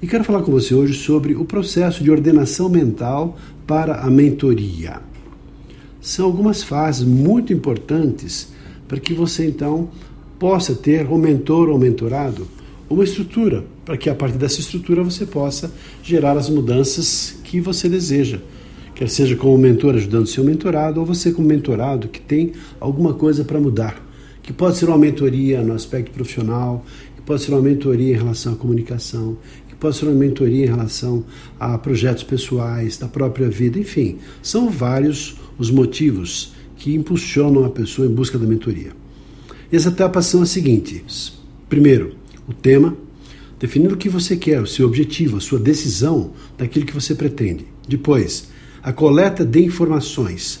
E quero falar com você hoje sobre o processo de ordenação mental para a mentoria. São algumas fases muito importantes para que você então possa ter um mentor ou mentorado, uma estrutura, para que a partir dessa estrutura você possa gerar as mudanças que você deseja. Quer seja como mentor ajudando seu mentorado ou você como mentorado que tem alguma coisa para mudar, que pode ser uma mentoria no aspecto profissional, que pode ser uma mentoria em relação à comunicação, pode ser uma mentoria em relação a projetos pessoais, da própria vida, enfim, são vários os motivos que impulsionam a pessoa em busca da mentoria. E as etapas são as seguintes: primeiro, o tema, definindo o que você quer, o seu objetivo, a sua decisão daquilo que você pretende. Depois, a coleta de informações,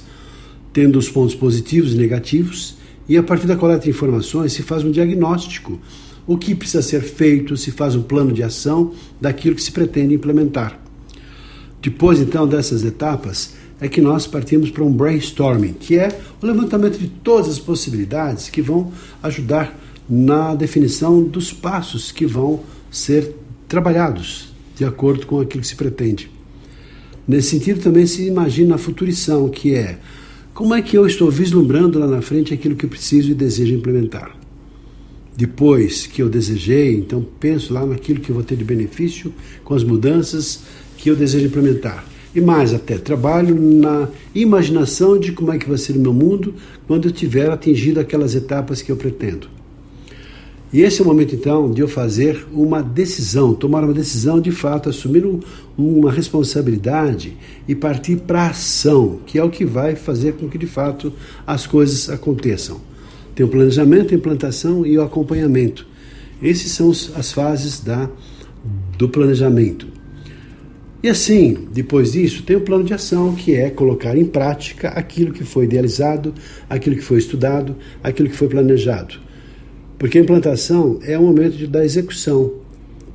tendo os pontos positivos e negativos, e a partir da coleta de informações se faz um diagnóstico o que precisa ser feito, se faz um plano de ação daquilo que se pretende implementar. Depois, então, dessas etapas, é que nós partimos para um brainstorming, que é o levantamento de todas as possibilidades que vão ajudar na definição dos passos que vão ser trabalhados de acordo com aquilo que se pretende. Nesse sentido, também se imagina a futurição, que é como é que eu estou vislumbrando lá na frente aquilo que preciso e desejo implementar depois que eu desejei, então penso lá naquilo que eu vou ter de benefício com as mudanças que eu desejo implementar. E mais até, trabalho na imaginação de como é que vai ser o meu mundo quando eu tiver atingido aquelas etapas que eu pretendo. E esse é o momento então de eu fazer uma decisão, tomar uma decisão de fato, assumir um, uma responsabilidade e partir para a ação, que é o que vai fazer com que de fato as coisas aconteçam. Tem o planejamento, a implantação e o acompanhamento. Essas são as fases da, do planejamento. E assim, depois disso, tem o plano de ação, que é colocar em prática aquilo que foi idealizado, aquilo que foi estudado, aquilo que foi planejado. Porque a implantação é o momento de, da execução.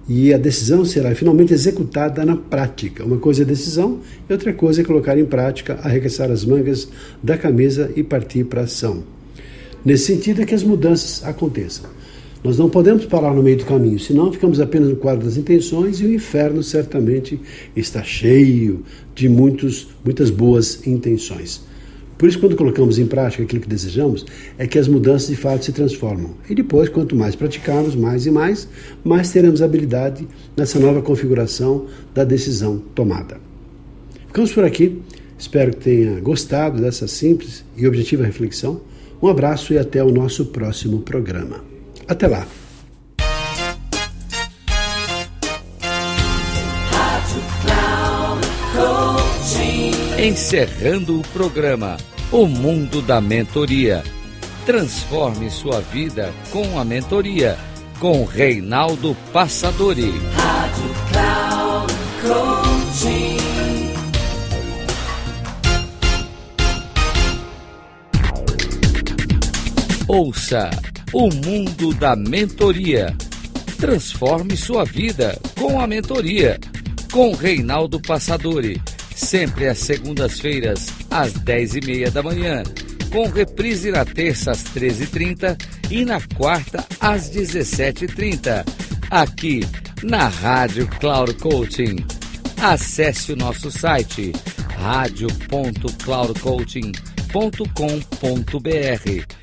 E a decisão será finalmente executada na prática. Uma coisa é decisão e outra coisa é colocar em prática, arregaçar as mangas da camisa e partir para a ação. Nesse sentido é que as mudanças aconteçam. Nós não podemos parar no meio do caminho, senão ficamos apenas no quadro das intenções e o inferno certamente está cheio de muitos, muitas boas intenções. Por isso, quando colocamos em prática aquilo que desejamos, é que as mudanças de fato se transformam. E depois, quanto mais praticarmos, mais e mais, mais teremos habilidade nessa nova configuração da decisão tomada. Ficamos por aqui. Espero que tenha gostado dessa simples e objetiva reflexão. Um abraço e até o nosso próximo programa. Até lá! Encerrando o programa O Mundo da Mentoria. Transforme sua vida com a mentoria com Reinaldo Passadori. Rádio Ouça o mundo da mentoria. Transforme sua vida com a mentoria. Com Reinaldo Passadori. Sempre às segundas-feiras, às dez e meia da manhã. Com reprise na terça às 13h30 e na quarta às 17h30. Aqui na Rádio Cloud Coaching. Acesse o nosso site radio.cloudcoaching.com.br